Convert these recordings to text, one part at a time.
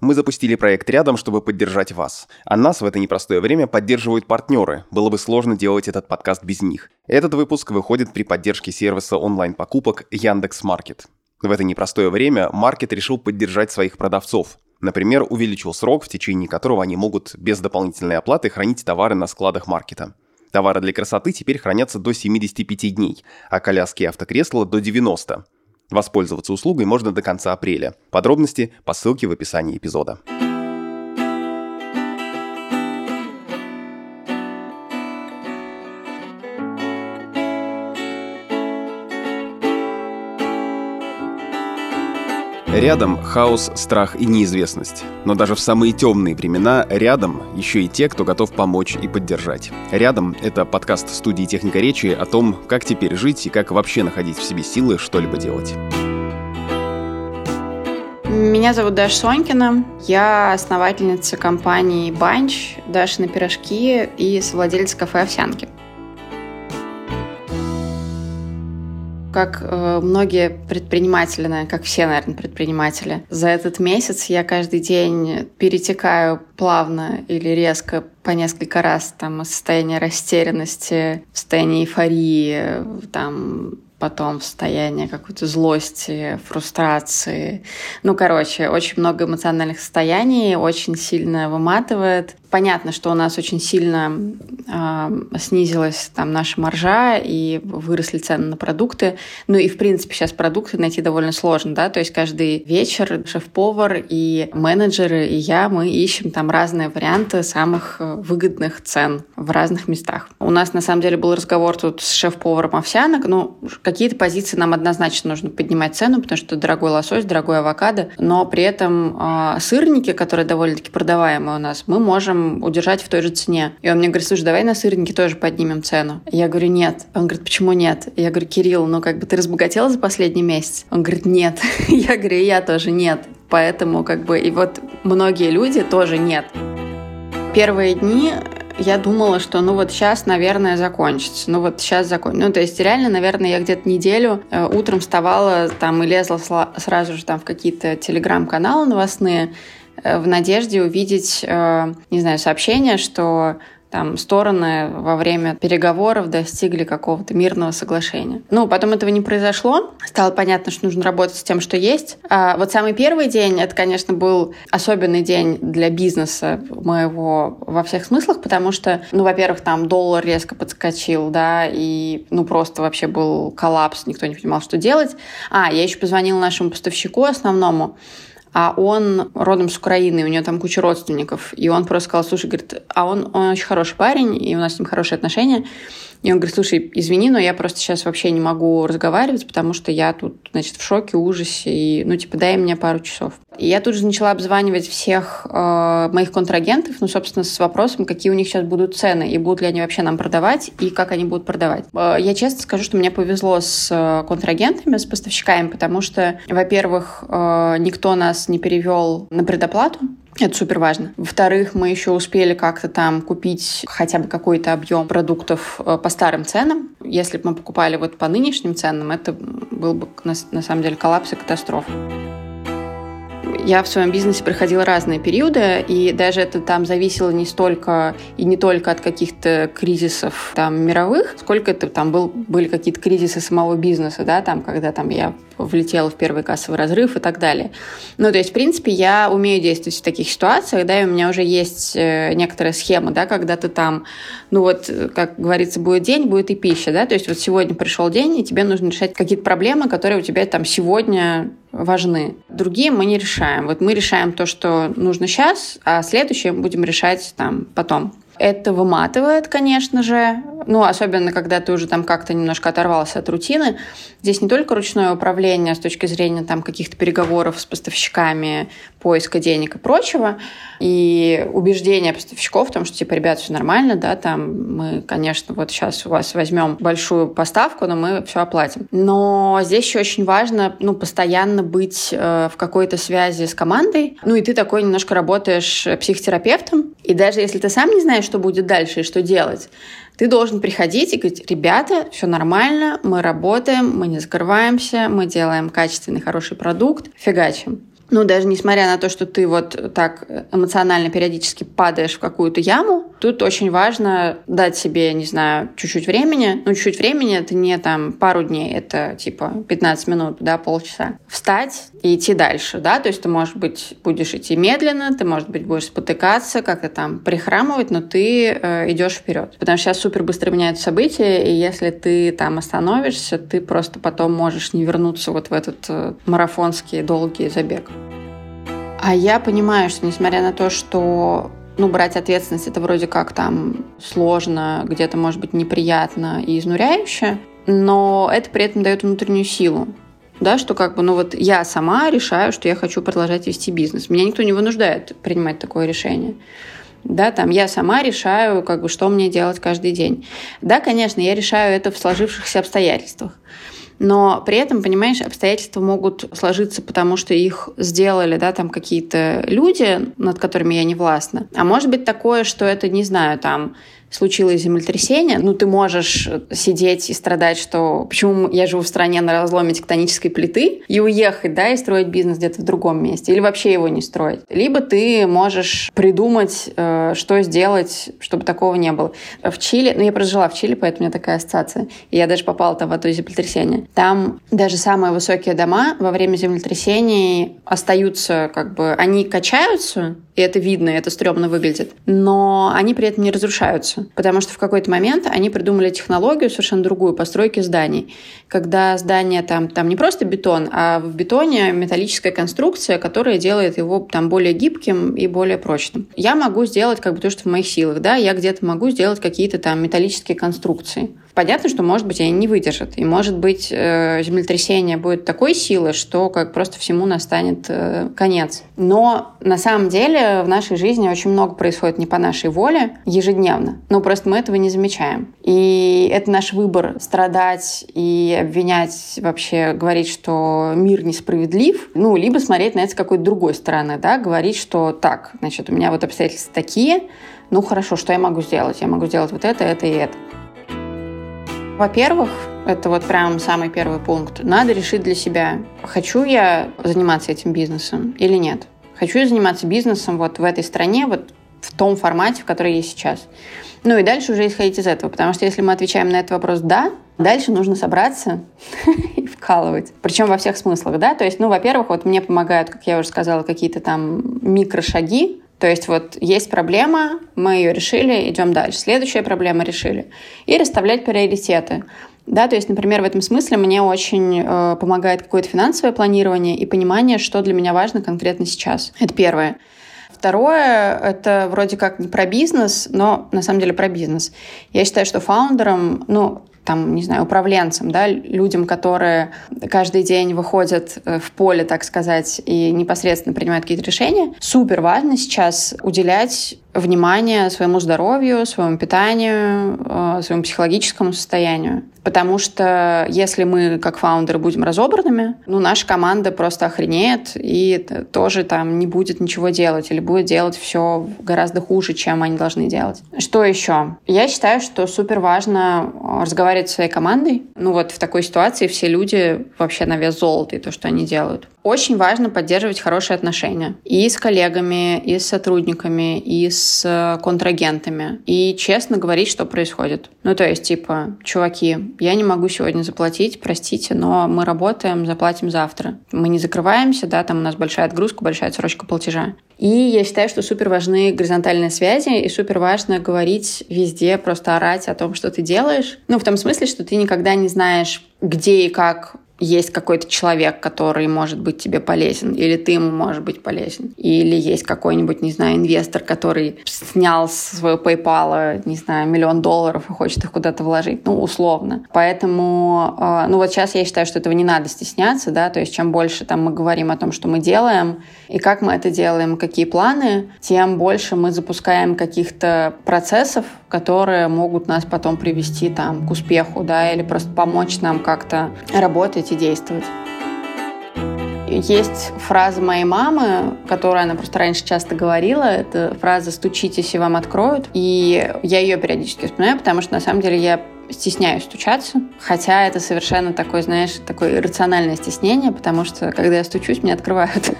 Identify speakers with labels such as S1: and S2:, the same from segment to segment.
S1: Мы запустили проект рядом, чтобы поддержать вас. А нас в это непростое время поддерживают партнеры. Было бы сложно делать этот подкаст без них. Этот выпуск выходит при поддержке сервиса онлайн-покупок Яндекс.Маркет. В это непростое время Маркет решил поддержать своих продавцов. Например, увеличил срок, в течение которого они могут без дополнительной оплаты хранить товары на складах маркета. Товары для красоты теперь хранятся до 75 дней, а коляски и автокресла до 90. Воспользоваться услугой можно до конца апреля. Подробности по ссылке в описании эпизода. Рядом хаос, страх и неизвестность. Но даже в самые темные времена рядом еще и те, кто готов помочь и поддержать. Рядом — это подкаст студии «Техника речи» о том, как теперь жить и как вообще находить в себе силы что-либо делать.
S2: Меня зовут Даша Сонькина. Я основательница компании «Банч», «Дашины пирожки» и совладелец кафе «Овсянки». Как э, многие предприниматели, наверное, как все, наверное, предприниматели, за этот месяц я каждый день перетекаю плавно или резко по несколько раз там состояние растерянности, состояние эйфории, там потом состояние какой-то злости, фрустрации. Ну, короче, очень много эмоциональных состояний, очень сильно выматывает понятно, что у нас очень сильно э, снизилась там наша маржа и выросли цены на продукты. Ну и, в принципе, сейчас продукты найти довольно сложно, да, то есть каждый вечер шеф-повар и менеджеры, и я, мы ищем там разные варианты самых э, выгодных цен в разных местах. У нас, на самом деле, был разговор тут с шеф-поваром овсянок, ну, какие-то позиции нам однозначно нужно поднимать цену, потому что дорогой лосось, дорогой авокадо, но при этом э, сырники, которые довольно-таки продаваемые у нас, мы можем удержать в той же цене. И он мне говорит, слушай, давай на сырники тоже поднимем цену. Я говорю, нет. Он говорит, почему нет? Я говорю, Кирилл, ну как бы ты разбогател за последний месяц? Он говорит, нет. Я говорю, я тоже нет. Поэтому как бы и вот многие люди тоже нет. Первые дни я думала, что ну вот сейчас, наверное, закончится. Ну вот сейчас закончится. Ну то есть реально, наверное, я где-то неделю э, утром вставала там и лезла сразу же там в какие-то телеграм-каналы новостные, в надежде увидеть, э, не знаю, сообщение, что там стороны во время переговоров достигли какого-то мирного соглашения. Ну, потом этого не произошло. Стало понятно, что нужно работать с тем, что есть. А вот самый первый день, это, конечно, был особенный день для бизнеса моего во всех смыслах, потому что, ну, во-первых, там доллар резко подскочил, да, и, ну, просто вообще был коллапс, никто не понимал, что делать. А, я еще позвонила нашему поставщику основному, а он родом с Украины, у него там куча родственников, и он просто сказал, слушай, говорит, а он, он очень хороший парень, и у нас с ним хорошие отношения, и он говорит, слушай, извини, но я просто сейчас вообще не могу разговаривать, потому что я тут, значит, в шоке, ужасе, и, ну, типа, дай мне пару часов. И я тут же начала обзванивать всех э, моих контрагентов, ну, собственно, с вопросом, какие у них сейчас будут цены, и будут ли они вообще нам продавать, и как они будут продавать. Э, я честно скажу, что мне повезло с э, контрагентами, с поставщиками, потому что, во-первых, э, никто нас не перевел на предоплату, это супер важно. Во-вторых, мы еще успели как-то там купить хотя бы какой-то объем продуктов э, по старым ценам. Если бы мы покупали вот по нынешним ценам, это был бы на, на самом деле коллапс и катастрофа я в своем бизнесе проходила разные периоды, и даже это там зависело не столько и не только от каких-то кризисов там мировых, сколько это там был, были какие-то кризисы самого бизнеса, да, там, когда там я влетела в первый кассовый разрыв и так далее. Ну, то есть, в принципе, я умею действовать в таких ситуациях, да, и у меня уже есть э, некоторая схема, да, когда ты там, ну вот, как говорится, будет день, будет и пища, да, то есть вот сегодня пришел день, и тебе нужно решать какие-то проблемы, которые у тебя там сегодня важны. Другие мы не решаем. Вот мы решаем то, что нужно сейчас, а следующее мы будем решать там потом. Это выматывает, конечно же, ну, особенно когда ты уже там как-то немножко оторвался от рутины. Здесь не только ручное управление с точки зрения там каких-то переговоров с поставщиками, поиска денег и прочего, и убеждение поставщиков в том, что, типа, ребят, все нормально, да, там мы, конечно, вот сейчас у вас возьмем большую поставку, но мы все оплатим. Но здесь еще очень важно, ну, постоянно быть э, в какой-то связи с командой, ну, и ты такой немножко работаешь психотерапевтом, и даже если ты сам не знаешь, что будет дальше и что делать, ты должен приходить и говорить, ребята, все нормально, мы работаем, мы не закрываемся, мы делаем качественный, хороший продукт, фигачим. Ну, даже несмотря на то, что ты вот так эмоционально периодически падаешь в какую-то яму, тут очень важно дать себе, не знаю, чуть-чуть времени. Ну, чуть-чуть времени — это не там пару дней, это типа 15 минут, да, полчаса. Встать и идти дальше, да, то есть ты, может быть, будешь идти медленно, ты, может быть, будешь спотыкаться, как-то там прихрамывать, но ты э, идешь вперед. Потому что сейчас супер быстро меняются события, и если ты там остановишься, ты просто потом можешь не вернуться вот в этот э, марафонский долгий забег. А я понимаю, что несмотря на то, что ну, брать ответственность это вроде как там сложно, где-то может быть неприятно и изнуряюще, но это при этом дает внутреннюю силу. Да, что как бы, ну вот я сама решаю, что я хочу продолжать вести бизнес. Меня никто не вынуждает принимать такое решение. Да, там я сама решаю, как бы, что мне делать каждый день. Да, конечно, я решаю это в сложившихся обстоятельствах. Но при этом, понимаешь, обстоятельства могут сложиться, потому что их сделали, да, там какие-то люди, над которыми я не властна. А может быть такое, что это, не знаю, там случилось землетрясение, ну, ты можешь сидеть и страдать, что почему я живу в стране на разломе тектонической плиты, и уехать, да, и строить бизнес где-то в другом месте, или вообще его не строить. Либо ты можешь придумать, э, что сделать, чтобы такого не было. В Чили, ну, я прожила в Чили, поэтому у меня такая ассоциация, и я даже попала там в это землетрясение. Там даже самые высокие дома во время землетрясений остаются, как бы, они качаются, и это видно, и это стрёмно выглядит, но они при этом не разрушаются потому что в какой-то момент они придумали технологию совершенно другую постройки зданий, когда здание там, там не просто бетон, а в бетоне металлическая конструкция, которая делает его там более гибким и более прочным. Я могу сделать как бы то, что в моих силах, да, я где-то могу сделать какие-то там металлические конструкции. Понятно, что, может быть, они не выдержат. И, может быть, э, землетрясение будет такой силы, что как просто всему настанет э, конец. Но на самом деле в нашей жизни очень много происходит не по нашей воле ежедневно. Но просто мы этого не замечаем. И это наш выбор страдать и обвинять, вообще говорить, что мир несправедлив, ну, либо смотреть на это с какой-то другой стороны, да, говорить, что так, значит, у меня вот обстоятельства такие, ну хорошо, что я могу сделать? Я могу сделать вот это, это и это. Во-первых, это вот прям самый первый пункт. Надо решить для себя, хочу я заниматься этим бизнесом или нет. Хочу я заниматься бизнесом вот в этой стране, вот в том формате, в котором есть сейчас. Ну и дальше уже исходить из этого, потому что если мы отвечаем на этот вопрос «да», дальше нужно собраться и вкалывать. Причем во всех смыслах, да. То есть, ну, во-первых, вот мне помогают, как я уже сказала, какие-то там микрошаги, то есть вот есть проблема, мы ее решили, идем дальше. Следующая проблема решили. И расставлять приоритеты. Да, то есть, например, в этом смысле мне очень э, помогает какое-то финансовое планирование и понимание, что для меня важно конкретно сейчас. Это первое. Второе, это вроде как не про бизнес, но на самом деле про бизнес. Я считаю, что фаундером, ну, там, не знаю, управленцам, да, людям, которые каждый день выходят э, в поле, так сказать, и непосредственно принимают какие-то решения, супер важно сейчас уделять внимание своему здоровью, своему питанию, э, своему психологическому состоянию. Потому что если мы, как фаундеры, будем разобранными, ну, наша команда просто охренеет и тоже там не будет ничего делать или будет делать все гораздо хуже, чем они должны делать. Что еще? Я считаю, что супер важно разговаривать со своей командой. Ну, вот в такой ситуации все люди вообще на вес золота и то, что они делают. Очень важно поддерживать хорошие отношения и с коллегами, и с сотрудниками, и с э, контрагентами. И честно говорить, что происходит. Ну, то есть, типа, чуваки, я не могу сегодня заплатить, простите, но мы работаем, заплатим завтра. Мы не закрываемся, да, там у нас большая отгрузка, большая отсрочка платежа. И я считаю, что супер важны горизонтальные связи, и супер важно говорить везде, просто орать о том, что ты делаешь. Ну, в том смысле, что ты никогда не знаешь, где и как есть какой-то человек, который может быть тебе полезен, или ты ему можешь быть полезен, или есть какой-нибудь, не знаю, инвестор, который снял с своего PayPal, не знаю, миллион долларов и хочет их куда-то вложить, ну, условно. Поэтому, а, ну, вот сейчас я считаю, что этого не надо стесняться, да, то есть чем больше там мы говорим о том, что мы делаем, и как мы это делаем, какие планы, тем больше мы запускаем каких-то процессов, которые могут нас потом привести там к успеху, да, или просто помочь нам как-то работать и действовать. Есть фраза моей мамы, которую она просто раньше часто говорила. Это фраза «стучитесь, и вам откроют». И я ее периодически вспоминаю, потому что на самом деле я стесняюсь стучаться, хотя это совершенно такое, знаешь, такое иррациональное стеснение, потому что когда я стучусь, мне открывают.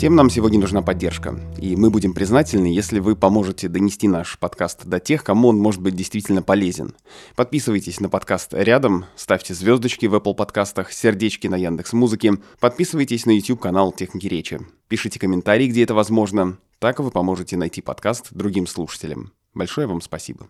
S1: Всем нам сегодня нужна поддержка, и мы будем признательны, если вы поможете донести наш подкаст до тех, кому он может быть действительно полезен. Подписывайтесь на подкаст рядом, ставьте звездочки в Apple подкастах, сердечки на Яндекс Музыке, подписывайтесь на YouTube канал Техники Речи, пишите комментарии, где это возможно, так вы поможете найти подкаст другим слушателям. Большое вам спасибо.